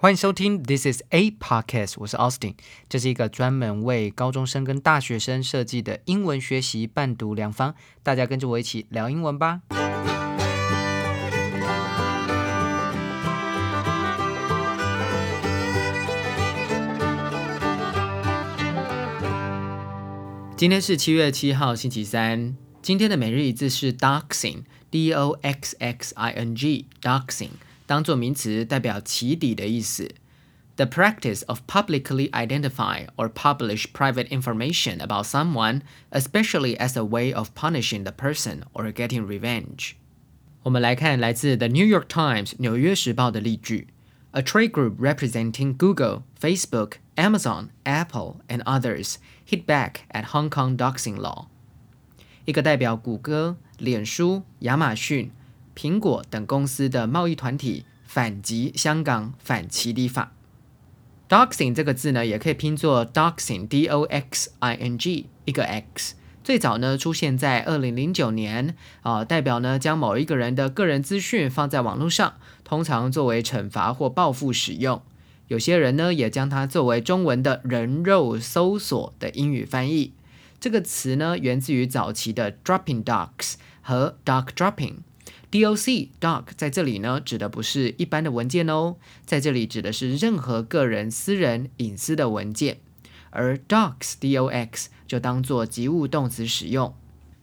欢迎收听 This is a podcast，我是 Austin，这是一个专门为高中生跟大学生设计的英文学习伴读良方，大家跟着我一起聊英文吧。今天是七月七号，星期三。今天的每日一字是 doxing，d o x x i n g，doxing。当做名词代表起底的意思。The practice of publicly identify or publish private information about someone, especially as a way of punishing the person or getting revenge. 我们来看来自 The New York Times 纽约时报的例句。A trade group representing Google, Facebook, Amazon, Apple, and others hit back at Hong Kong doxing law. 一个代表谷歌、脸书、亚马逊、 苹果等公司的贸易团体反击香港反起底法。Doxing 这个字呢，也可以拼作 Doxing，D O X I N G，一个 X。最早呢出现在二零零九年，啊，代表呢将某一个人的个人资讯放在网络上，通常作为惩罚或报复使用。有些人呢也将它作为中文的人肉搜索的英语翻译。这个词呢源自于早期的 Dropping Docs 和 Doc Dropping。DOC doc 在这里呢，指的不是一般的文件哦，在这里指的是任何个人私人隐私的文件，而 docs dox 就当做及物动词使用。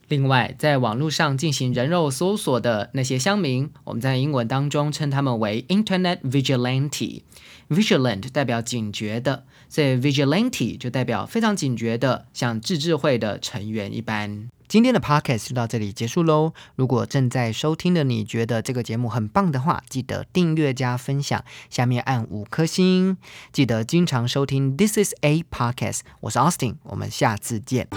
另外，在网络上进行人肉搜索的那些乡民，我们在英文当中称他们为 Internet vigilante。Vigilant 代表警觉的，所以 vigilante 就代表非常警觉的，像自治会的成员一般。今天的 podcast 就到这里结束喽。如果正在收听的你觉得这个节目很棒的话，记得订阅加分享，下面按五颗星。记得经常收听 This is a podcast。我是 Austin，我们下次见。